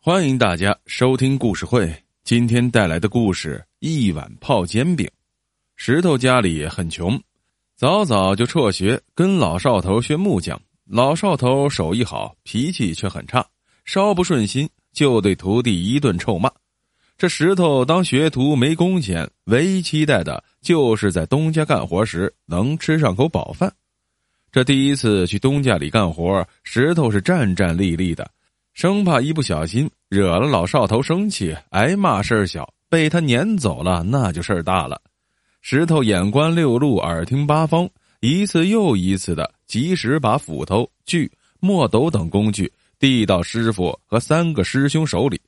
欢迎大家收听故事会。今天带来的故事：一碗泡煎饼。石头家里很穷，早早就辍学，跟老少头学木匠。老少头手艺好，脾气却很差，稍不顺心就对徒弟一顿臭骂。这石头当学徒没工钱，唯一期待的就是在东家干活时能吃上口饱饭。这第一次去东家里干活，石头是战战栗栗的。生怕一不小心惹了老少头生气，挨骂事儿小，被他撵走了那就事儿大了。石头眼观六路，耳听八方，一次又一次的及时把斧头、锯、墨斗等工具递到师傅和三个师兄手里。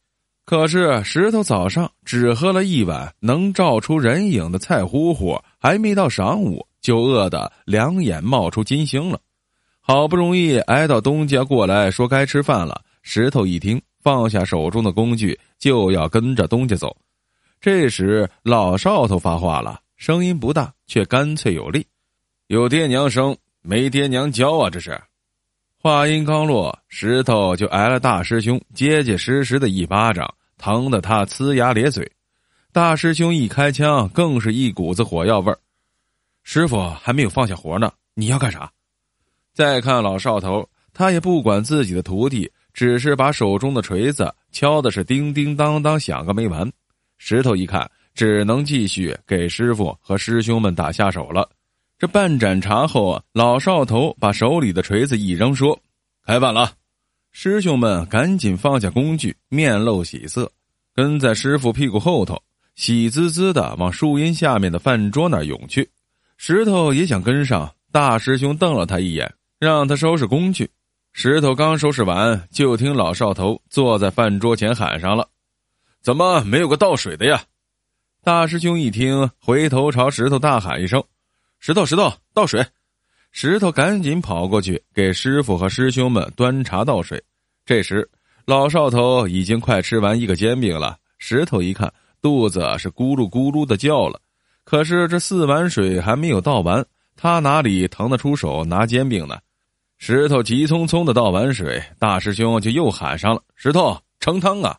可是石头早上只喝了一碗能照出人影的菜糊糊，还没到晌午就饿得两眼冒出金星了。好不容易挨到东家过来说该吃饭了。石头一听，放下手中的工具，就要跟着东家走。这时，老少头发话了，声音不大，却干脆有力：“有爹娘生，没爹娘教啊！”这是。话音刚落，石头就挨了大师兄结结实实的一巴掌，疼得他呲牙咧嘴。大师兄一开枪，更是一股子火药味儿。师傅还没有放下活呢，你要干啥？再看老少头，他也不管自己的徒弟。只是把手中的锤子敲的是叮叮当当响个没完，石头一看，只能继续给师傅和师兄们打下手了。这半盏茶后啊，老少头把手里的锤子一扔，说：“开饭了。”师兄们赶紧放下工具，面露喜色，跟在师傅屁股后头，喜滋滋的往树荫下面的饭桌那儿涌去。石头也想跟上，大师兄瞪了他一眼，让他收拾工具。石头刚收拾完，就听老少头坐在饭桌前喊上了：“怎么没有个倒水的呀？”大师兄一听，回头朝石头大喊一声：“石头，石头，倒水！”石头赶紧跑过去给师傅和师兄们端茶倒水。这时，老少头已经快吃完一个煎饼了。石头一看，肚子是咕噜咕噜的叫了。可是这四碗水还没有倒完，他哪里腾得出手拿煎饼呢？石头急匆匆的倒完水，大师兄就又喊上了：“石头盛汤啊！”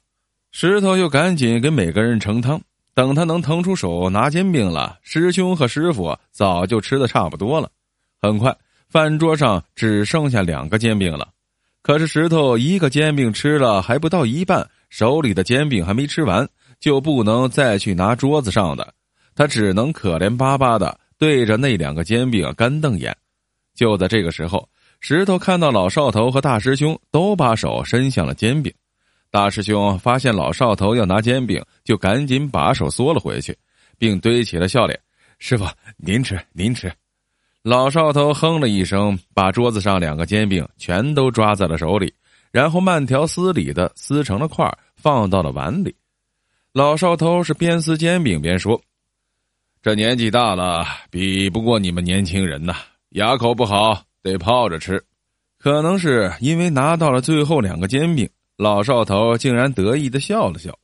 石头又赶紧给每个人盛汤。等他能腾出手拿煎饼了，师兄和师傅早就吃的差不多了。很快，饭桌上只剩下两个煎饼了。可是石头一个煎饼吃了还不到一半，手里的煎饼还没吃完，就不能再去拿桌子上的，他只能可怜巴巴的对着那两个煎饼干瞪眼。就在这个时候。石头看到老少头和大师兄都把手伸向了煎饼，大师兄发现老少头要拿煎饼，就赶紧把手缩了回去，并堆起了笑脸：“师傅，您吃，您吃。”老少头哼了一声，把桌子上两个煎饼全都抓在了手里，然后慢条斯理的撕成了块，放到了碗里。老少头是边撕煎饼边说：“这年纪大了，比不过你们年轻人呐，牙口不好。”得泡着吃，可能是因为拿到了最后两个煎饼，老少头竟然得意的笑了笑。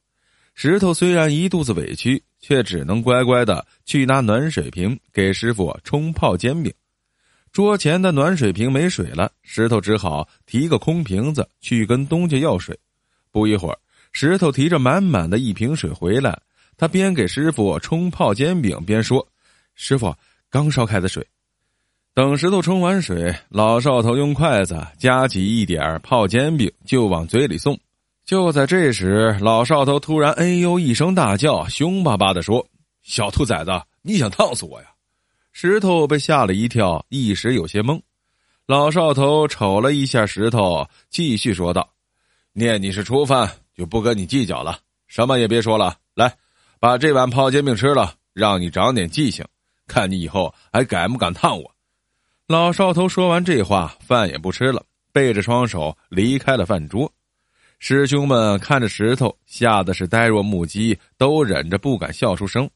石头虽然一肚子委屈，却只能乖乖的去拿暖水瓶给师傅冲泡煎饼。桌前的暖水瓶没水了，石头只好提个空瓶子去跟东家要水。不一会儿，石头提着满满的一瓶水回来，他边给师傅冲泡煎饼边说：“师傅，刚烧开的水。”等石头冲完水，老少头用筷子夹起一点泡煎饼就往嘴里送。就在这时，老少头突然“哎呦”一声大叫，凶巴巴的说：“小兔崽子，你想烫死我呀！”石头被吓了一跳，一时有些懵。老少头瞅了一下石头，继续说道：“念你是初犯，就不跟你计较了，什么也别说了。来，把这碗泡煎饼吃了，让你长点记性，看你以后还敢不敢烫我。”老少头说完这话，饭也不吃了，背着双手离开了饭桌。师兄们看着石头，吓得是呆若木鸡，都忍着不敢笑出声。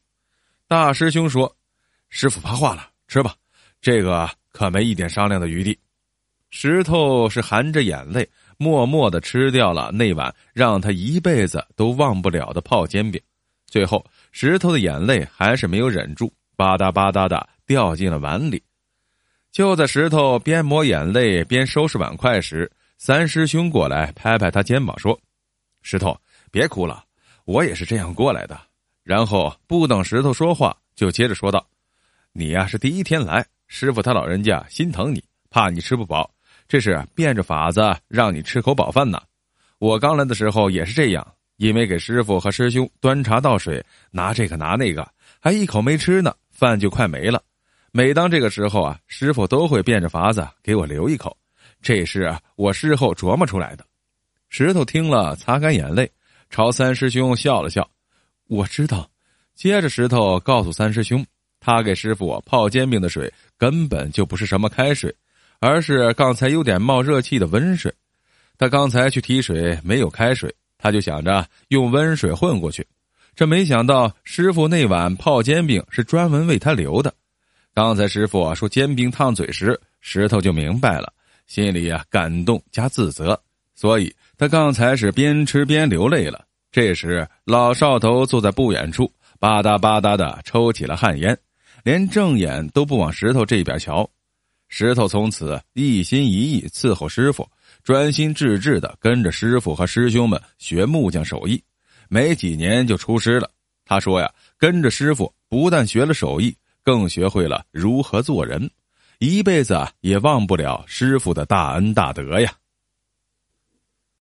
大师兄说：“师傅发话了，吃吧，这个可没一点商量的余地。”石头是含着眼泪，默默的吃掉了那碗让他一辈子都忘不了的泡煎饼。最后，石头的眼泪还是没有忍住，吧嗒吧嗒的掉进了碗里。就在石头边抹眼泪边收拾碗筷时，三师兄过来拍拍他肩膀说：“石头，别哭了，我也是这样过来的。然后不等石头说话，就接着说道：“你呀是第一天来，师傅他老人家心疼你，怕你吃不饱，这是变着法子让你吃口饱饭呢。我刚来的时候也是这样，因为给师傅和师兄端茶倒水，拿这个拿那个，还一口没吃呢，饭就快没了。每当这个时候啊，师傅都会变着法子给我留一口，这是我事后琢磨出来的。”石头听了，擦干眼泪，朝三师兄笑了笑。我知道，接着石头告诉三师兄，他给师傅泡煎饼的水根本就不是什么开水，而是刚才有点冒热气的温水。他刚才去提水没有开水，他就想着用温水混过去，这没想到师傅那碗泡煎饼是专门为他留的。刚才师傅说煎饼烫嘴时，石头就明白了，心里啊感动加自责，所以他刚才是边吃边流泪了。这时，老少头坐在不远处，吧嗒吧嗒的抽起了旱烟，连正眼都不往石头这边瞧。石头从此一心一意伺候师傅，专心致志的跟着师傅和师兄们学木匠手艺，没几年就出师了。他说呀，跟着师傅不但学了手艺，更学会了如何做人，一辈子也忘不了师傅的大恩大德呀。